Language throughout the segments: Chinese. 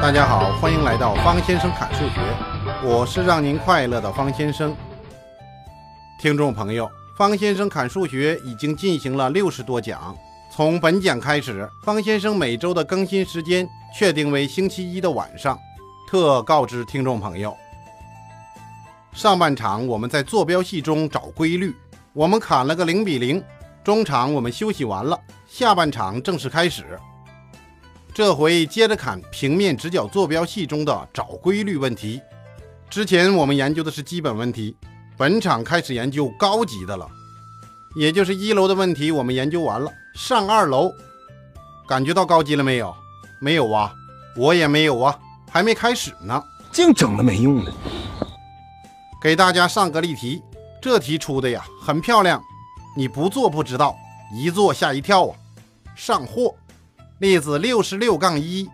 大家好，欢迎来到方先生侃数学，我是让您快乐的方先生。听众朋友，方先生侃数学已经进行了六十多讲，从本讲开始，方先生每周的更新时间确定为星期一的晚上。特告知听众朋友，上半场我们在坐标系中找规律，我们砍了个零比零。中场我们休息完了，下半场正式开始。这回接着砍平面直角坐标系中的找规律问题。之前我们研究的是基本问题，本场开始研究高级的了，也就是一楼的问题我们研究完了，上二楼，感觉到高级了没有？没有啊，我也没有啊，还没开始呢，净整那没用的。给大家上个例题，这题出的呀很漂亮，你不做不知道，一做吓一跳啊，上货。例子六十六杠一，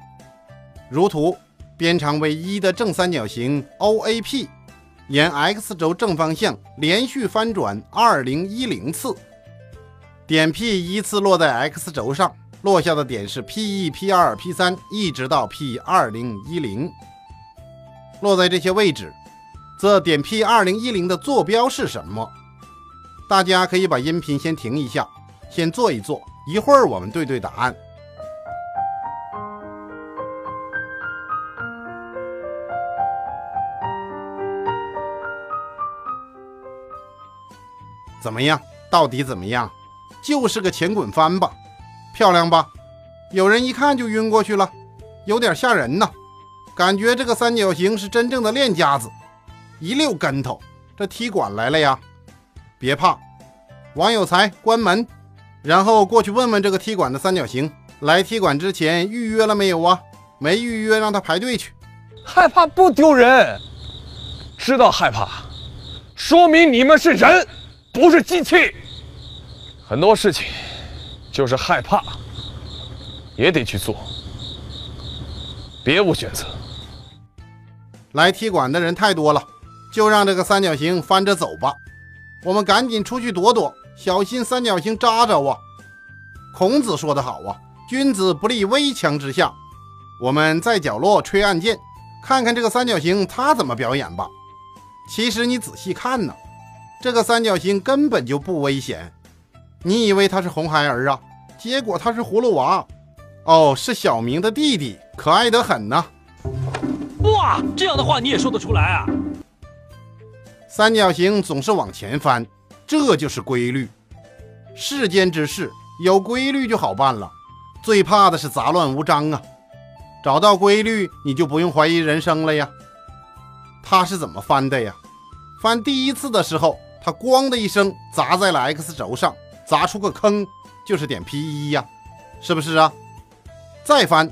如图，边长为一的正三角形 OAP，沿 x 轴正方向连续翻转二零一零次，点 P 依次落在 x 轴上，落下的点是 P 一、P 二、P 三，一直到 P 二零一零，落在这些位置，则点 P 二零一零的坐标是什么？大家可以把音频先停一下，先做一做，一会儿我们对对答案。怎么样？到底怎么样？就是个前滚翻吧，漂亮吧？有人一看就晕过去了，有点吓人呐。感觉这个三角形是真正的练家子，一溜跟头，这踢馆来了呀！别怕，王有才关门，然后过去问问这个踢馆的三角形，来踢馆之前预约了没有啊？没预约，让他排队去。害怕不丢人，知道害怕，说明你们是人。不是机器，很多事情就是害怕，也得去做，别无选择。来踢馆的人太多了，就让这个三角形翻着走吧。我们赶紧出去躲躲，小心三角形扎着啊！孔子说得好啊，君子不立危墙之下。我们在角落吹暗箭，看看这个三角形他怎么表演吧。其实你仔细看呢。这个三角形根本就不危险，你以为他是红孩儿啊？结果他是葫芦娃，哦，是小明的弟弟，可爱得很呢。哇，这样的话你也说得出来啊？三角形总是往前翻，这就是规律。世间之事有规律就好办了，最怕的是杂乱无章啊。找到规律，你就不用怀疑人生了呀。他是怎么翻的呀？翻第一次的时候。它咣的一声砸在了 x 轴上，砸出个坑，就是点 P 一呀，是不是啊？再翻，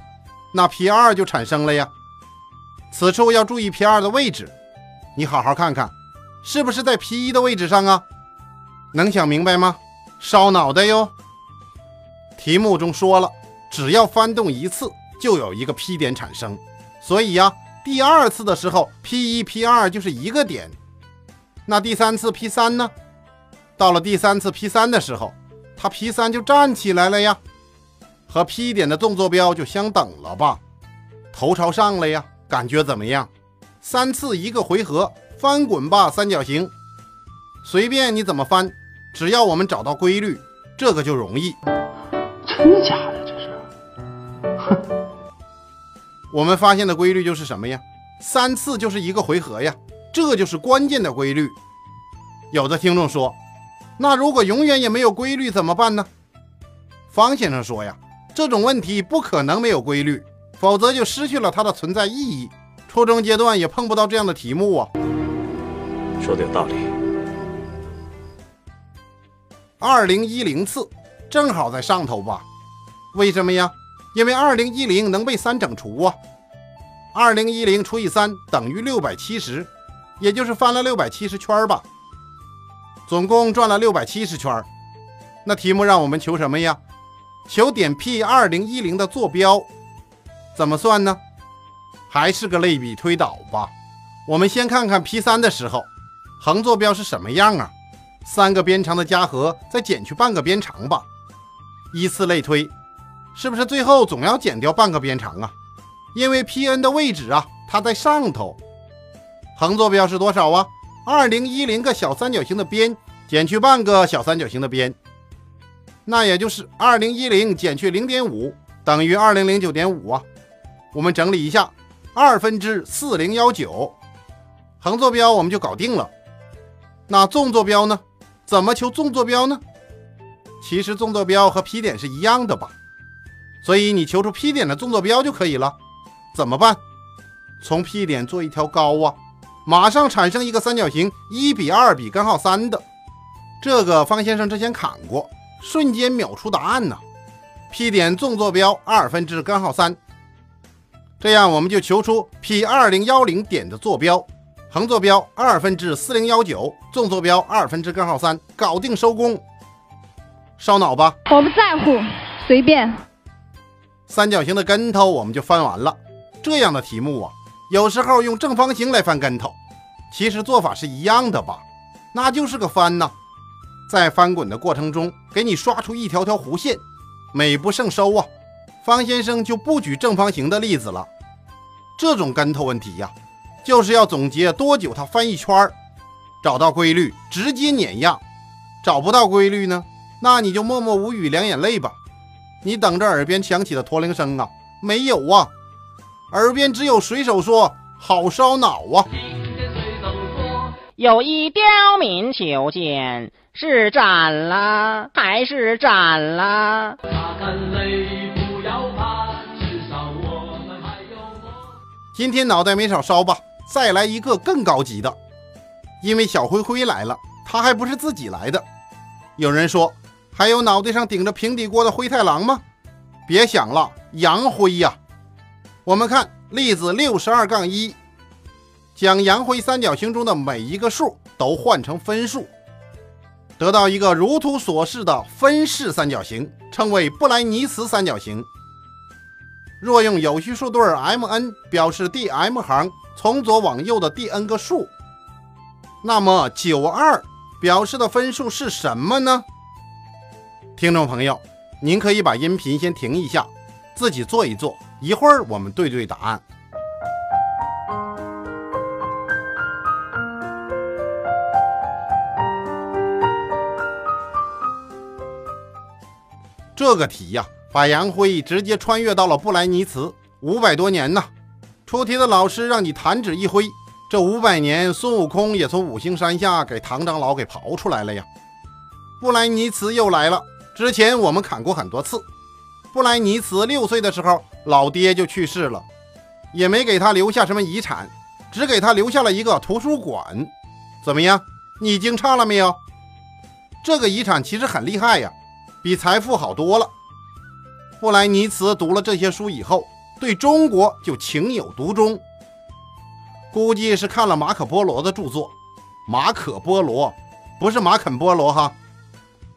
那 P 二就产生了呀。此处要注意 P 二的位置，你好好看看，是不是在 P 一的位置上啊？能想明白吗？烧脑袋哟。题目中说了，只要翻动一次，就有一个 P 点产生，所以呀，第二次的时候，P 一、P 二就是一个点。那第三次 P 三呢？到了第三次 P 三的时候，它 P 三就站起来了呀，和 P 点的纵坐标就相等了吧？头朝上了呀，感觉怎么样？三次一个回合，翻滚吧三角形，随便你怎么翻，只要我们找到规律，这个就容易。真的假的？这是？哼！我们发现的规律就是什么呀？三次就是一个回合呀。这就是关键的规律。有的听众说：“那如果永远也没有规律怎么办呢？”方先生说：“呀，这种问题不可能没有规律，否则就失去了它的存在意义。初中阶段也碰不到这样的题目啊。”说的有道理。二零一零次正好在上头吧？为什么呀？因为二零一零能被三整除啊。二零一零除以三等于六百七十。也就是翻了六百七十圈吧，总共转了六百七十圈。那题目让我们求什么呀？求点 P 二零一零的坐标，怎么算呢？还是个类比推导吧。我们先看看 P 三的时候，横坐标是什么样啊？三个边长的加和，再减去半个边长吧。依次类推，是不是最后总要减掉半个边长啊？因为 Pn 的位置啊，它在上头。横坐标是多少啊？二零一零个小三角形的边减去半个小三角形的边，那也就是二零一零减去零点五等于二零零九点五啊。我们整理一下，二分之四零幺九，横坐标我们就搞定了。那纵坐标呢？怎么求纵坐标呢？其实纵坐标和 P 点是一样的吧，所以你求出 P 点的纵坐标就可以了。怎么办？从 P 点做一条高啊，马上产生一个三角形一比二比根号三的。这个方先生之前砍过，瞬间秒出答案呢。P 点纵坐标二分之根号三，这样我们就求出 P 二零幺零点的坐标。横坐标二分之四零幺九，纵坐标二分之根号三，搞定收工。烧脑吧？我不在乎，随便。三角形的跟头我们就翻完了。这样的题目啊，有时候用正方形来翻跟头，其实做法是一样的吧？那就是个翻呐，在翻滚的过程中给你刷出一条条弧线，美不胜收啊。方先生就不举正方形的例子了。这种跟头问题呀，就是要总结多久它翻一圈儿，找到规律直接碾压。找不到规律呢？那你就默默无语，两眼泪吧。你等着耳边响起的驼铃声啊？没有啊，耳边只有水手说：“好烧脑啊！”有一刁民求见，是斩了还是斩了？今天脑袋没少烧吧？再来一个更高级的，因为小灰灰来了，他还不是自己来的。有人说。还有脑袋上顶着平底锅的灰太狼吗？别想了，杨辉呀！我们看例子六十二杠一，将杨辉三角形中的每一个数都换成分数，得到一个如图所示的分式三角形，称为布莱尼茨三角形。若用有序数对 m_n 表示第 m 行从左往右的第 n 个数，那么九二表示的分数是什么呢？听众朋友，您可以把音频先停一下，自己做一做，一会儿我们对对答案。这个题呀，把杨辉直接穿越到了布莱尼茨五百多年呢。出题的老师让你弹指一挥，这五百年，孙悟空也从五行山下给唐长老给刨出来了呀。布莱尼茨又来了。之前我们砍过很多次，布莱尼茨六岁的时候，老爹就去世了，也没给他留下什么遗产，只给他留下了一个图书馆。怎么样？你惊诧了没有？这个遗产其实很厉害呀，比财富好多了。布莱尼茨读了这些书以后，对中国就情有独钟，估计是看了马可波罗的著作。马可波罗，不是马肯波罗哈。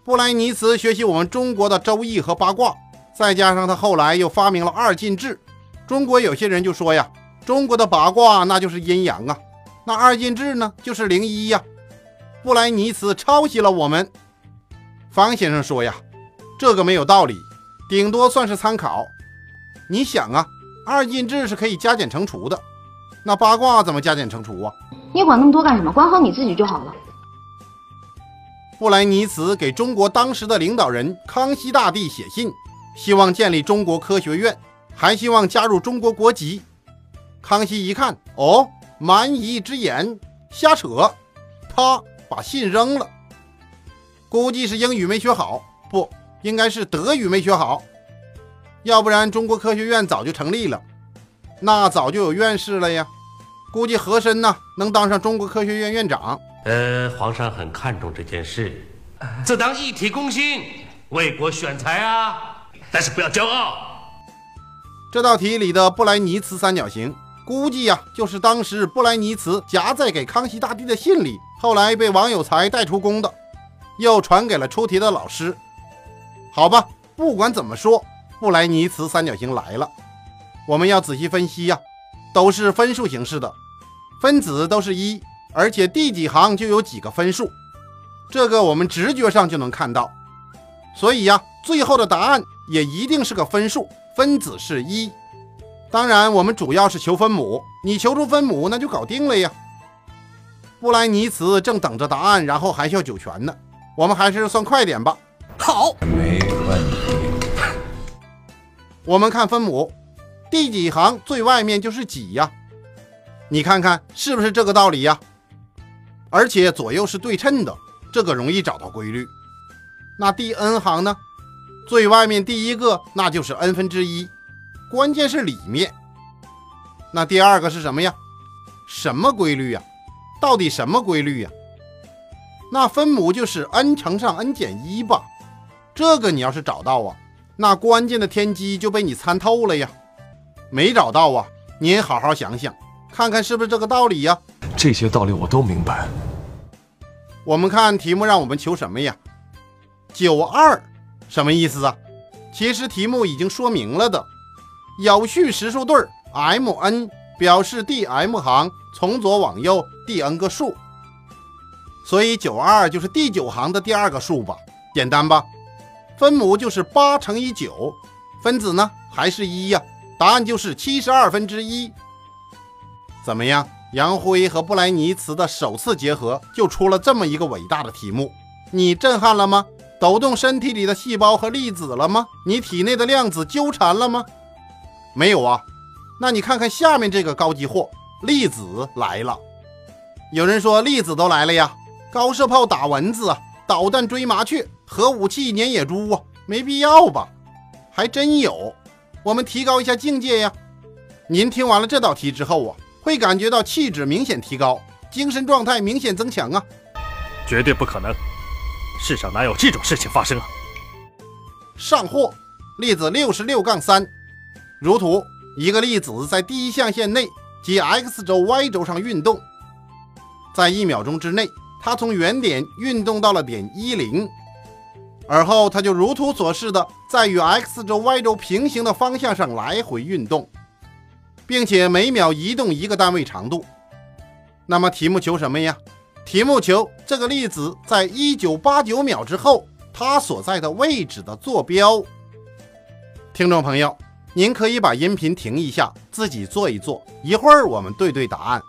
布莱尼茨学习我们中国的周易和八卦，再加上他后来又发明了二进制。中国有些人就说呀，中国的八卦那就是阴阳啊，那二进制呢就是零一呀。布莱尼茨抄袭了我们。方先生说呀，这个没有道理，顶多算是参考。你想啊，二进制是可以加减乘除的，那八卦怎么加减乘除啊？你管那么多干什么？管好你自己就好了。布莱尼茨给中国当时的领导人康熙大帝写信，希望建立中国科学院，还希望加入中国国籍。康熙一看，哦，蛮夷之言，瞎扯，他把信扔了。估计是英语没学好，不应该是德语没学好，要不然中国科学院早就成立了，那早就有院士了呀。估计和珅呢，能当上中国科学院院长。呃，皇上很看重这件事，自当一体攻心，为国选才啊！但是不要骄傲。这道题里的布莱尼茨三角形，估计呀就是当时布莱尼茨夹在给康熙大帝的信里，后来被王有才带出宫的，又传给了出题的老师。好吧，不管怎么说，布莱尼茨三角形来了，我们要仔细分析呀，都是分数形式的，分子都是一。而且第几行就有几个分数，这个我们直觉上就能看到，所以呀，最后的答案也一定是个分数，分子是一。当然，我们主要是求分母，你求出分母那就搞定了呀。布莱尼茨正等着答案，然后含笑九泉呢。我们还是算快点吧。好，没问题。我们看分母，第几行最外面就是几呀？你看看是不是这个道理呀？而且左右是对称的，这个容易找到规律。那第 n 行呢？最外面第一个那就是 n 分之一，关键是里面。那第二个是什么呀？什么规律呀？到底什么规律呀？那分母就是 n 乘上 n 减一吧？这个你要是找到啊，那关键的天机就被你参透了呀。没找到啊？您好好想想，看看是不是这个道理呀？这些道理我都明白。我们看题目让我们求什么呀？九二什么意思啊？其实题目已经说明了的，有序实数对 m n 表示第 m 行从左往右第 n 个数，所以九二就是第九行的第二个数吧？简单吧？分母就是八乘以九，分子呢还是一呀？答案就是七十二分之一。怎么样？杨辉和布莱尼茨的首次结合，就出了这么一个伟大的题目，你震撼了吗？抖动身体里的细胞和粒子了吗？你体内的量子纠缠了吗？没有啊。那你看看下面这个高级货，粒子来了。有人说粒子都来了呀，高射炮打蚊子啊，导弹追麻雀，核武器撵野猪啊，没必要吧？还真有。我们提高一下境界呀。您听完了这道题之后啊。会感觉到气质明显提高，精神状态明显增强啊！绝对不可能，世上哪有这种事情发生啊？上货，粒子六十六杠三，如图，一个粒子在第一象限内即 x 轴、y 轴上运动，在一秒钟之内，它从原点运动到了点一零，而后它就如图所示的在与 x 轴、y 轴平行的方向上来回运动。并且每秒移动一个单位长度，那么题目求什么呀？题目求这个粒子在一九八九秒之后，它所在的位置的坐标。听众朋友，您可以把音频停一下，自己做一做，一会儿我们对对答案。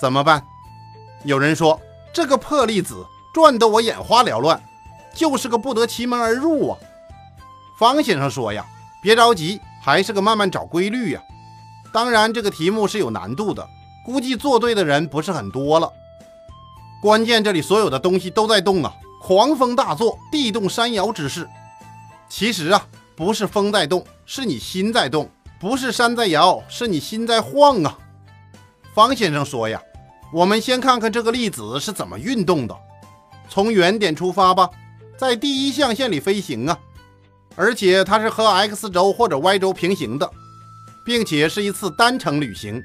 怎么办？有人说。这个破粒子转得我眼花缭乱，就是个不得其门而入啊！方先生说呀，别着急，还是个慢慢找规律呀。当然，这个题目是有难度的，估计做对的人不是很多了。关键这里所有的东西都在动啊，狂风大作，地动山摇之势。其实啊，不是风在动，是你心在动；不是山在摇，是你心在晃啊。方先生说呀。我们先看看这个粒子是怎么运动的。从原点出发吧，在第一象限里飞行啊，而且它是和 x 轴或者 y 轴平行的，并且是一次单程旅行，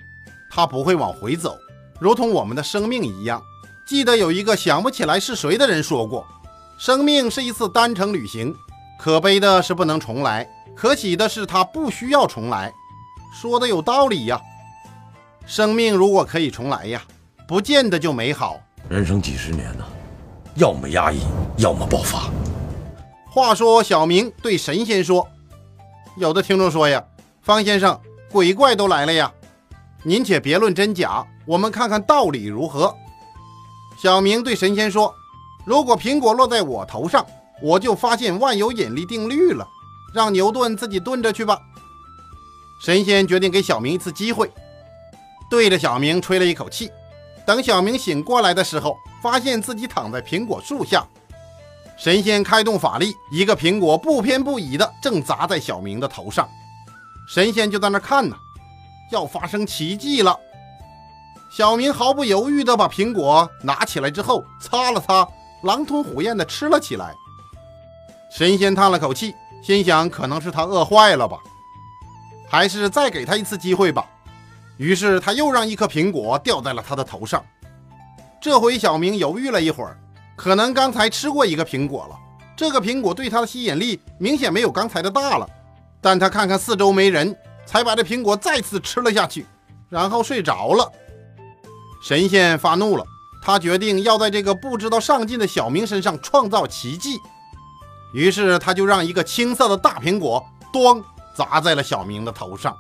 它不会往回走，如同我们的生命一样。记得有一个想不起来是谁的人说过，生命是一次单程旅行，可悲的是不能重来，可喜的是它不需要重来。说的有道理呀，生命如果可以重来呀。不见得就美好。人生几十年呢，要么压抑，要么爆发。话说，小明对神仙说：“有的听众说呀，方先生，鬼怪都来了呀，您且别论真假，我们看看道理如何。”小明对神仙说：“如果苹果落在我头上，我就发现万有引力定律了，让牛顿自己蹲着去吧。”神仙决定给小明一次机会，对着小明吹了一口气。等小明醒过来的时候，发现自己躺在苹果树下。神仙开动法力，一个苹果不偏不倚的正砸在小明的头上。神仙就在那看呢，要发生奇迹了。小明毫不犹豫的把苹果拿起来之后，擦了擦，狼吞虎咽的吃了起来。神仙叹了口气，心想可能是他饿坏了吧，还是再给他一次机会吧。于是他又让一颗苹果掉在了他的头上。这回小明犹豫了一会儿，可能刚才吃过一个苹果了，这个苹果对他的吸引力明显没有刚才的大了。但他看看四周没人，才把这苹果再次吃了下去，然后睡着了。神仙发怒了，他决定要在这个不知道上进的小明身上创造奇迹。于是他就让一个青色的大苹果“咣”砸在了小明的头上。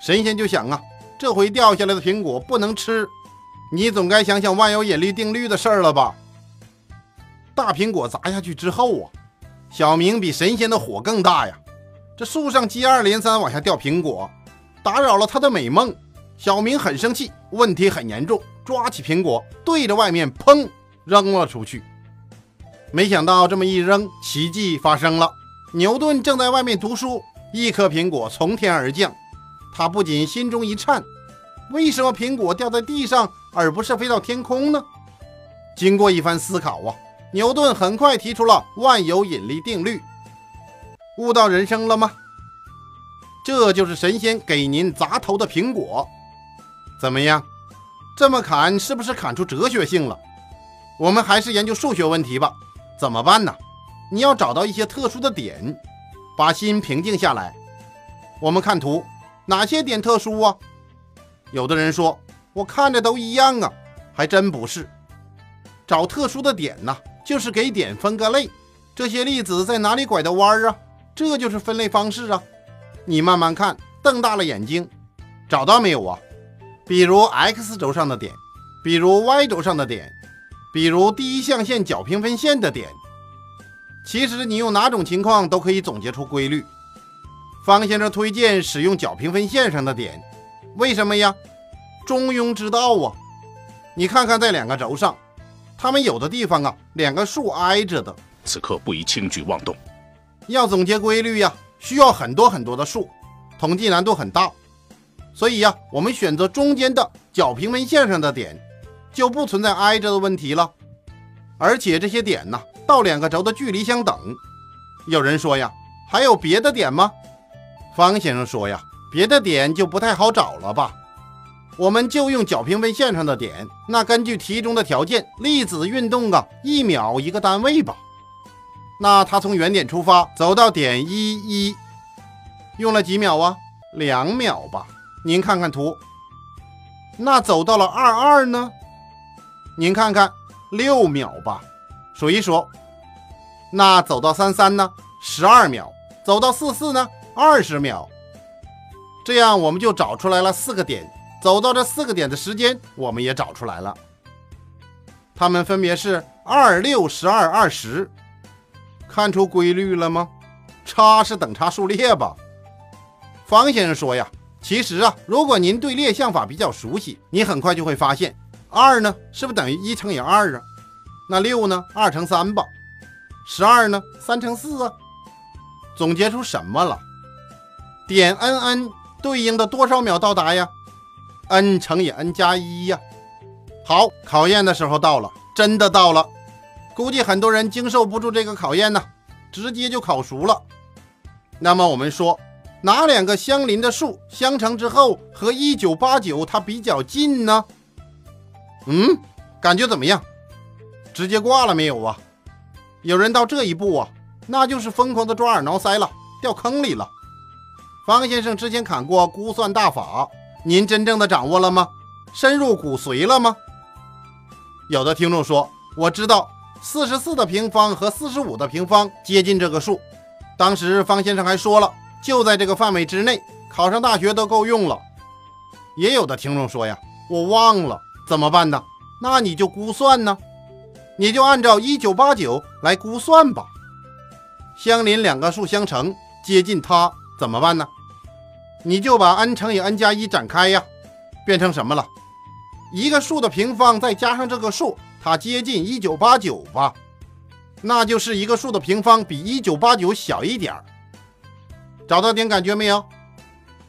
神仙就想啊，这回掉下来的苹果不能吃，你总该想想万有引力定律的事儿了吧？大苹果砸下去之后啊，小明比神仙的火更大呀！这树上接二连三往下掉苹果，打扰了他的美梦。小明很生气，问题很严重，抓起苹果对着外面砰扔了出去。没想到这么一扔，奇迹发生了。牛顿正在外面读书，一颗苹果从天而降，他不仅心中一颤，为什么苹果掉在地上而不是飞到天空呢？经过一番思考啊。牛顿很快提出了万有引力定律，悟到人生了吗？这就是神仙给您砸头的苹果，怎么样？这么砍是不是砍出哲学性了？我们还是研究数学问题吧。怎么办呢？你要找到一些特殊的点，把心平静下来。我们看图，哪些点特殊啊？有的人说，我看着都一样啊，还真不是。找特殊的点呢？就是给点分个类，这些粒子在哪里拐的弯儿啊？这就是分类方式啊！你慢慢看，瞪大了眼睛，找到没有啊？比如 x 轴上的点，比如 y 轴上的点，比如第一象限角平分线的点。其实你用哪种情况都可以总结出规律。方先生推荐使用角平分线上的点，为什么呀？中庸之道啊！你看看在两个轴上。它们有的地方啊，两个数挨着的。此刻不宜轻举妄动。要总结规律呀，需要很多很多的数，统计难度很大。所以呀，我们选择中间的角平分线上的点，就不存在挨着的问题了。而且这些点呢，到两个轴的距离相等。有人说呀，还有别的点吗？方先生说呀，别的点就不太好找了吧。我们就用角平分线上的点，那根据题中的条件，粒子运动啊，一秒一个单位吧。那它从原点出发，走到点一一，用了几秒啊？两秒吧。您看看图，那走到了二二呢？您看看，六秒吧。数一数，那走到三三呢？十二秒。走到四四呢？二十秒。这样我们就找出来了四个点。走到这四个点的时间，我们也找出来了。它们分别是二六十二二十，看出规律了吗？差是等差数列吧？方先生说呀，其实啊，如果您对列项法比较熟悉，你很快就会发现，二呢是不是等于一乘以二啊？那六呢，二乘三吧？十二呢，三乘四啊？总结出什么了？点 n n 对应的多少秒到达呀？n 乘以 n 加一呀，好，考验的时候到了，真的到了。估计很多人经受不住这个考验呢，直接就烤熟了。那么我们说，哪两个相邻的数相乘之后和一九八九它比较近呢？嗯，感觉怎么样？直接挂了没有啊？有人到这一步啊，那就是疯狂的抓耳挠腮了，掉坑里了。方先生之前砍过估算大法。您真正的掌握了吗？深入骨髓了吗？有的听众说：“我知道四十四的平方和四十五的平方接近这个数。”当时方先生还说了：“就在这个范围之内，考上大学都够用了。”也有的听众说：“呀，我忘了怎么办呢？”那你就估算呢，你就按照一九八九来估算吧。相邻两个数相乘，接近它怎么办呢？你就把 n 乘以 n 加一展开呀，变成什么了？一个数的平方再加上这个数，它接近一九八九吧？那就是一个数的平方比一九八九小一点儿。找到点感觉没有？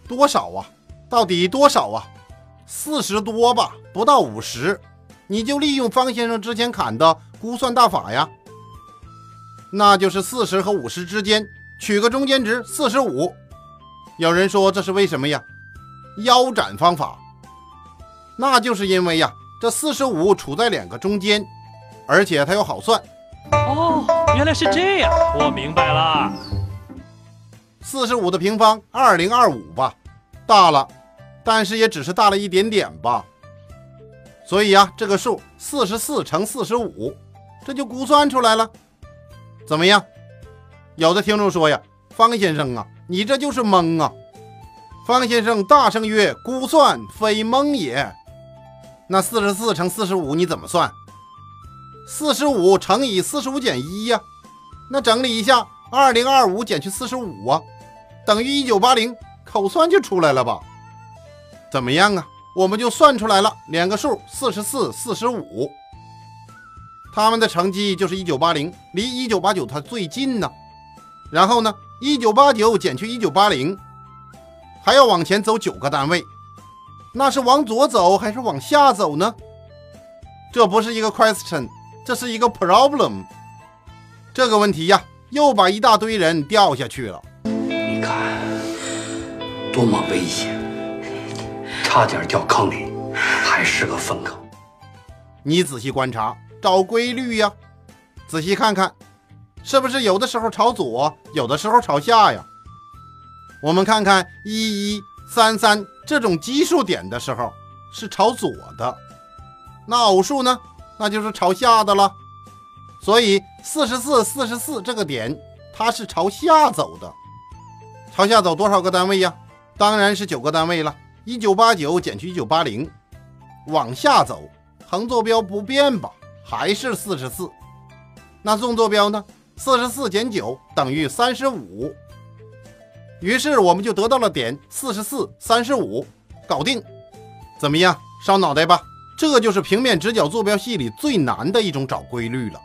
多少啊？到底多少啊？四十多吧，不到五十。你就利用方先生之前砍的估算大法呀，那就是四十和五十之间取个中间值，四十五。有人说这是为什么呀？腰斩方法，那就是因为呀，这四十五处在两个中间，而且它又好算。哦，原来是这样，我明白了。四十五的平方二零二五吧，大了，但是也只是大了一点点吧。所以呀，这个数四十四乘四十五，这就估算出来了。怎么样？有的听众说呀，方先生啊，你这就是蒙啊！方先生大声曰：“估算非蒙也。”那四十四乘四十五你怎么算？四十五乘以四十五减一呀？那整理一下，二零二五减去四十五啊，等于一九八零，口算就出来了吧？怎么样啊？我们就算出来了，两个数四十四、四十五，他们的成绩就是一九八零，离一九八九它最近呢。然后呢，一九八九减去一九八零，还要往前走九个单位，那是往左走还是往下走呢？这不是一个 question，这是一个 problem。这个问题呀，又把一大堆人掉下去了。你看，多么危险！差点掉坑里，还是个粪坑。你仔细观察，找规律呀。仔细看看，是不是有的时候朝左，有的时候朝下呀？我们看看一一三三这种奇数点的时候是朝左的，那偶数呢，那就是朝下的了。所以四十四、四十四这个点，它是朝下走的。朝下走多少个单位呀？当然是九个单位了。一九八九减去一九八零，往下走，横坐标不变吧，还是四十四。那纵坐标呢？四十四减九等于三十五。于是我们就得到了点四十四、三十五，搞定。怎么样？烧脑袋吧？这就是平面直角坐标系里最难的一种找规律了。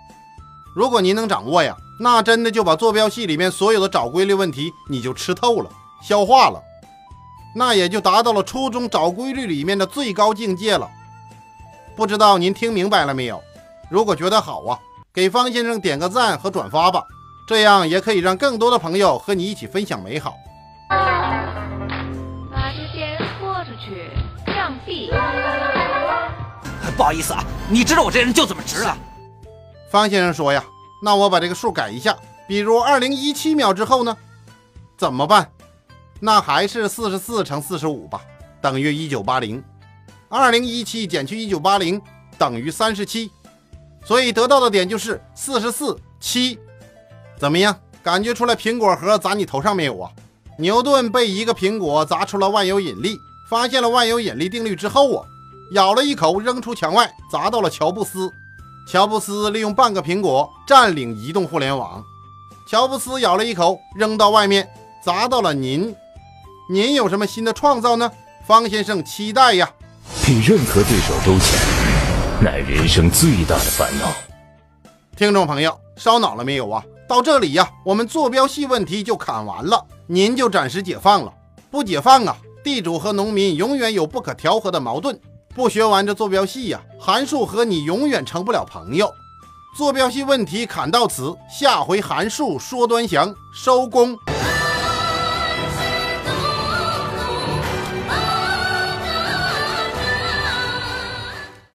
如果您能掌握呀，那真的就把坐标系里面所有的找规律问题你就吃透了、消化了。那也就达到了初中找规律里面的最高境界了。不知道您听明白了没有？如果觉得好啊，给方先生点个赞和转发吧，这样也可以让更多的朋友和你一起分享美好。把这些拖出去，让币。不好意思啊，你知道我这人就这么直啊。方先生说呀，那我把这个数改一下，比如二零一七秒之后呢，怎么办？那还是四十四乘四十五吧，等于一九八零。二零一七减去一九八零等于三十七，所以得到的点就是四十四七。怎么样？感觉出来苹果核砸你头上没有啊？牛顿被一个苹果砸出了万有引力，发现了万有引力定律之后啊，咬了一口扔出墙外，砸到了乔布斯。乔布斯利用半个苹果占领移动互联网。乔布斯咬了一口扔到外面，砸到了您。您有什么新的创造呢？方先生期待呀！比任何对手都强，乃人生最大的烦恼。听众朋友，烧脑了没有啊？到这里呀，我们坐标系问题就砍完了，您就暂时解放了。不解放啊，地主和农民永远有不可调和的矛盾。不学完这坐标系呀，函数和你永远成不了朋友。坐标系问题砍到此，下回函数说端详，收工。